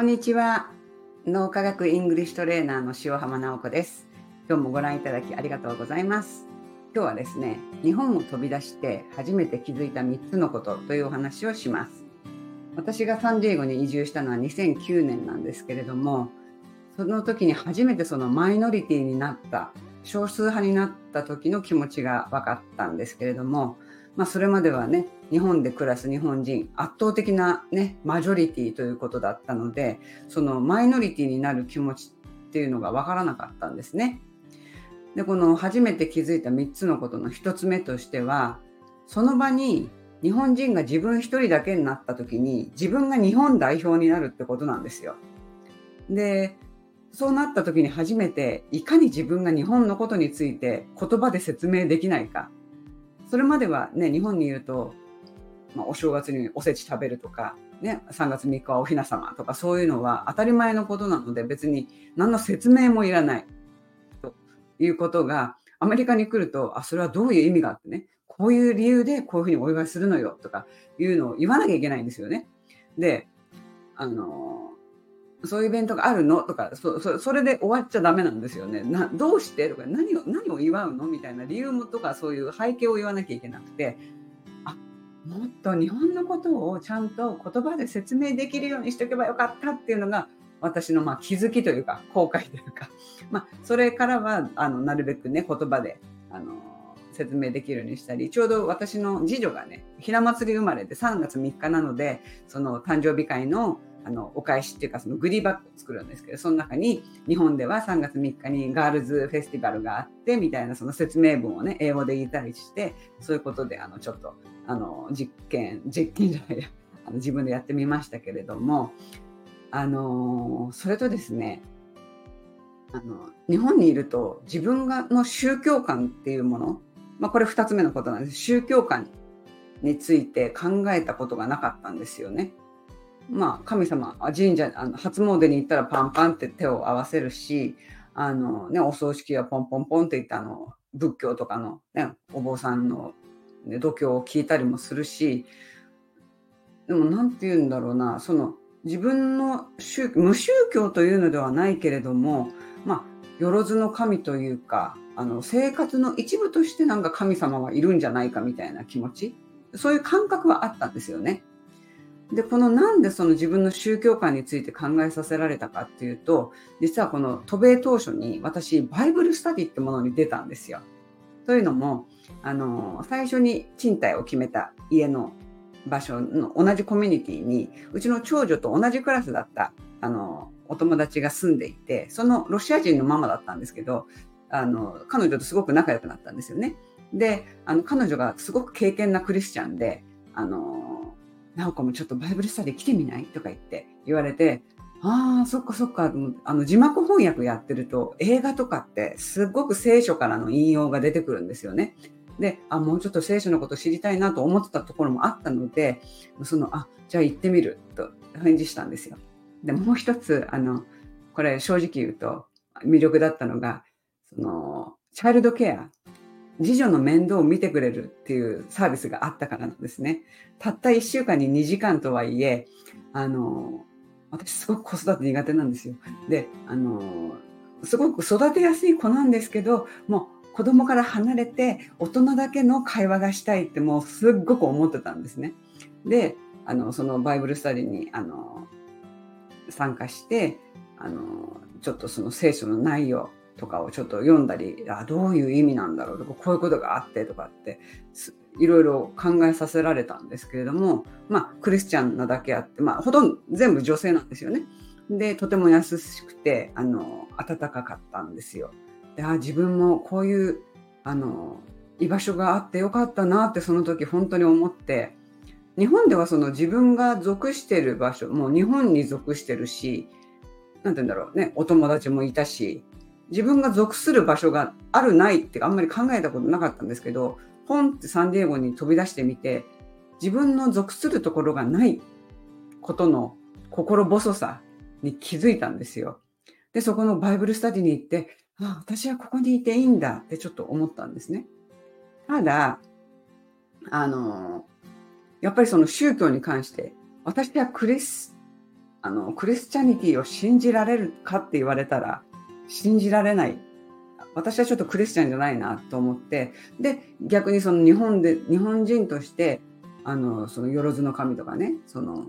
こんにちは。脳科学イングリッシュトレーナーの塩浜直子です。今日もご覧いただきありがとうございます。今日はですね、日本を飛び出して初めて気づいた3つのことというお話をします。私がサンディエゴに移住したのは2009年なんですけれども、その時に初めてそのマイノリティになった、少数派になった時の気持ちが分かったんですけれども、まあ、それまではね日本で暮らす日本人圧倒的な、ね、マジョリティということだったのでそのマイノリティになる気持ちっていうのが分からなかったんですね。でこの初めて気づいた3つのことの1つ目としてはその場に日本人が自分一人だけになった時に自分が日本代表になるってことなんですよ。でそうなった時に初めていかに自分が日本のことについて言葉で説明できないかそれまではね、日本にいると、まあ、お正月におせち食べるとか、ね、3月3日はお雛様とかそういうのは当たり前のことなので別に何の説明もいらないということがアメリカに来ると、あ、それはどういう意味があってね、こういう理由でこういうふうにお祝いするのよとかいうのを言わなきゃいけないんですよね。で、あのそういうイベントがあるの？とかそそそれで終わっちゃダメなんですよね。などうして？とか何を何を祝うの？みたいな理由もとかそういう背景を言わなきゃいけなくて。あもっと日本のことをちゃんと言葉で説明できるようにしておけばよかったっていうのが私のまあ気づきというか後悔というか、まあ、それからはあのなるべくね言葉であの説明できるようにしたり。ちょうど私の次女がねひな祭り生まれで3月3日なのでその誕生日会のあのお返しっていうかそのグリーバッグを作るんですけどその中に日本では3月3日にガールズフェスティバルがあってみたいなその説明文をね英語で言ったりしてそういうことであのちょっとあの実験実験じゃないやあの自分でやってみましたけれどもあのそれとですねあの日本にいると自分がの宗教観っていうもの、まあ、これ2つ目のことなんです宗教観について考えたことがなかったんですよね。まあ、神様神社あの初詣に行ったらパンパンって手を合わせるしあの、ね、お葬式はポンポンポンっていったあの仏教とかの、ね、お坊さんの、ね、度胸を聞いたりもするしでも何て言うんだろうなその自分の宗無宗教というのではないけれどもまあよろずの神というかあの生活の一部としてなんか神様はいるんじゃないかみたいな気持ちそういう感覚はあったんですよね。でこのなんでその自分の宗教観について考えさせられたかっていうと実はこの渡米当初に私バイブルスタディってものに出たんですよ。というのもあの最初に賃貸を決めた家の場所の同じコミュニティにうちの長女と同じクラスだったあのお友達が住んでいてそのロシア人のママだったんですけどあの彼女とすごく仲良くなったんですよね。であの彼女がすごく敬虔なクリスチャンであの直子もちょっとバイブルスタディ来てみない？とか言って言われて、ああ、そっかそっか、あの字幕翻訳やってると映画とかってすっごく聖書からの引用が出てくるんですよね。で、あ、もうちょっと聖書のこと知りたいなと思ってたところもあったので、その、あ、じゃあ行ってみると返事したんですよ。で、もう一つ、あの、これ正直言うと魅力だったのが、その、チャイルドケア。次女の面倒を見てくれるっていうサービスがあったからなんですね。たった1週間に2時間とはいえ、あの、私すごく子育て苦手なんですよ。で、あの、すごく育てやすい子なんですけど、もう子供から離れて大人だけの会話がしたいってもうすっごく思ってたんですね。で、あの、そのバイブルスタディに、あの、参加して、あの、ちょっとその聖書の内容、とかをちょっと読んだりあどういう意味なんだろうとかこういうことがあってとかっていろいろ考えさせられたんですけれどもまあクリスチャンなだけあってまあほとんど全部女性なんですよね。でとても優しくてあの温かかったんですよ。であ自分もこういうあの居場所があってよかったなってその時本当に思って日本ではその自分が属してる場所もう日本に属してるし何て言うんだろうねお友達もいたし自分が属する場所があるないってあんまり考えたことなかったんですけどポンってサンディエゴに飛び出してみて自分の属するところがないことの心細さに気づいたんですよ。でそこのバイブルスタディに行ってあ私はここにいていいんだってちょっと思ったんですね。ただあのやっぱりその宗教に関して私はクリスあのクリスチャニティを信じられるかって言われたら信じられない。私はちょっとクリスチャンじゃないなと思って。で逆にその日本で日本人としてあのそのよろずの神とかねその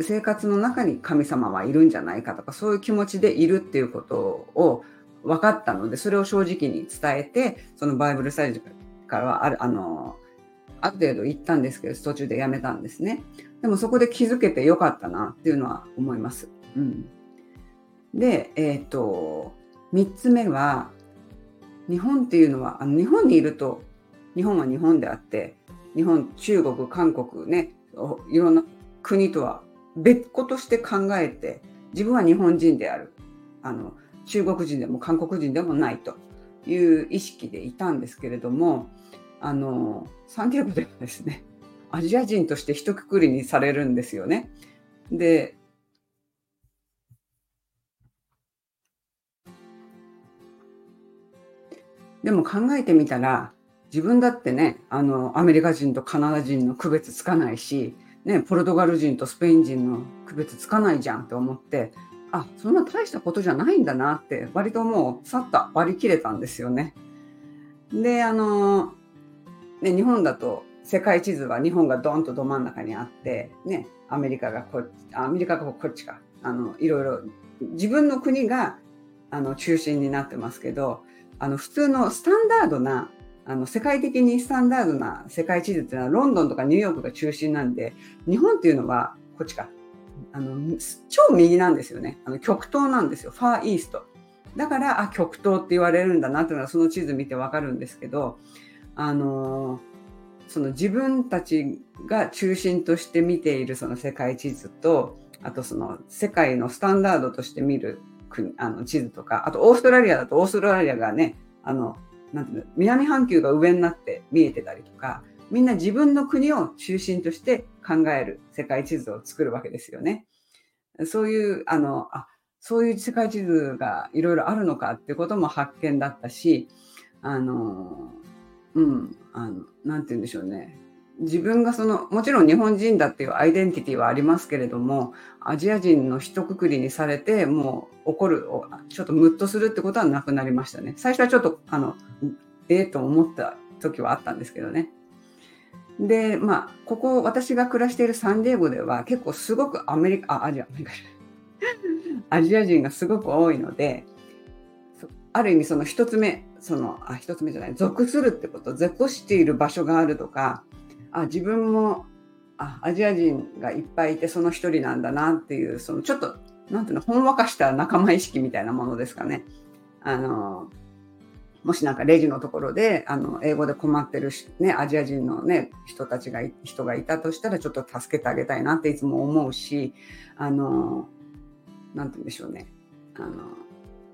生活の中に神様はいるんじゃないかとかそういう気持ちでいるっていうことを分かったのでそれを正直に伝えてそのバイブルスタジオからはあるあのある程度行ったんですけど途中でやめたんですね。でもそこで気づけてよかったなっていうのは思います。うん、でえっ、ー、と3つ目は日本っていうのはあの日本にいると日本は日本であって日本中国韓国ねいろんな国とは別個として考えて自分は日本人であるあの中国人でも韓国人でもないという意識でいたんですけれどもあのサンディエゴではですねアジア人として一括りにされるんですよね。ででも考えてみたら自分だってねあのアメリカ人とカナダ人の区別つかないし、ね、ポルトガル人とスペイン人の区別つかないじゃんって思ってあそんな大したことじゃないんだなって割ともうさっと割り切れたんですよね。であのね日本だと世界地図は日本がドンとど真ん中にあって、ね、アメリカがこっちアメリカがこっちかあのいろいろ自分の国があの中心になってますけどあの普通のスタンダードなあの世界的にスタンダードな世界地図っていうのはロンドンとかニューヨークが中心なんで日本っていうのはこっちか。あの超右なんですよね。あの極東なんですよ。ファーイーストだからあ極東って言われるんだなっていうのはその地図見てわかるんですけどあのその自分たちが中心として見ているその世界地図とあとその世界のスタンダードとして見る国あの地図とかあとオーストラリアだとオーストラリアがねあのなんていうの南半球が上になって見えてたりとかみんな自分の国を中心として考える世界地図を作るわけですよね。そういうあのあそういう世界地図がいろいろあるのかっていうことも発見だったしあのうんあのなんて言うんでしょうね自分がそのもちろん日本人だっていうアイデンティティはありますけれどもアジア人の一括りにされてもう怒るちょっとムッとするってことはなくなりましたね。最初はちょっとあのええー、と思った時はあったんですけどね。でまあここ私が暮らしているサンディエゴでは結構すごくアメリカあアジアアジア人がすごく多いのである意味その一つ目そのあ一つ目じゃない属するってこと属している場所があるとかあ自分もあアジア人がいっぱいいてその一人なんだなっていうそのちょっとなんていうのほんわかした仲間意識みたいなものですかね。あのもしなんかレジのところであの英語で困ってるし、ね、アジア人の、ね、人たちが人がいたとしたらちょっと助けてあげたいなっていつも思うしあのなんて言うんでしょうねあの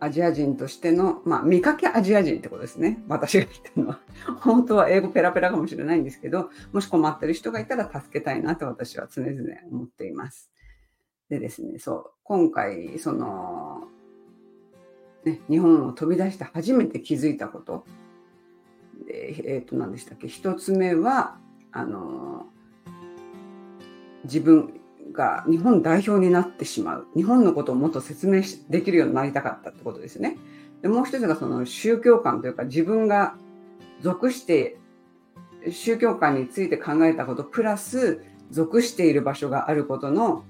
アジア人としての、まあ、見かけアジア人ってことですね。私が言ってるのは。本当は英語ペラペラかもしれないんですけど、もし困ってる人がいたら助けたいなと私は常々思っています。でですね、そう、今回、その、ね、日本を飛び出して初めて気づいたこと。で、えっ、ー、と、何でしたっけ？一つ目は、あの、自分、が日本代表になってしまう日本のことをもっと説明できるようになりたかったってことですね。でもう一つがその宗教観というか自分が属して宗教観について考えたことプラス属している場所があることの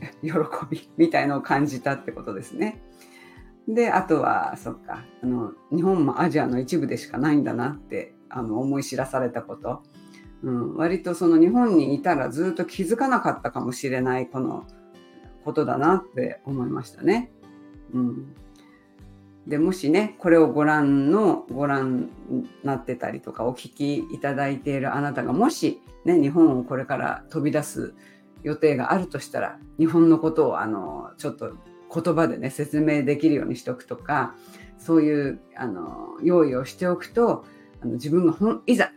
喜びみたいのを感じたってことですね。であとはそっかあの日本もアジアの一部でしかないんだなってあの思い知らされたこと。うん、割とその日本にいたらずっと気づかなかったかもしれないこのことだなって思いましたね。うん、でもしねこれをご覧のご覧になってたりとかお聞きいただいているあなたがもし、ね、日本をこれから飛び出す予定があるとしたら日本のことをあのちょっと言葉でね説明できるようにしておくとかそういうあの用意をしておくとあの自分がほいざ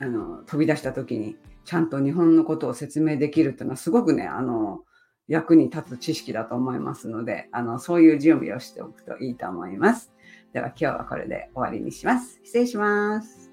あの飛び出した時にちゃんと日本のことを説明できるっていうのはすごくねあの役に立つ知識だと思いますのであのそういう準備をしておくといいと思います。では今日はこれで終わりにします。失礼します。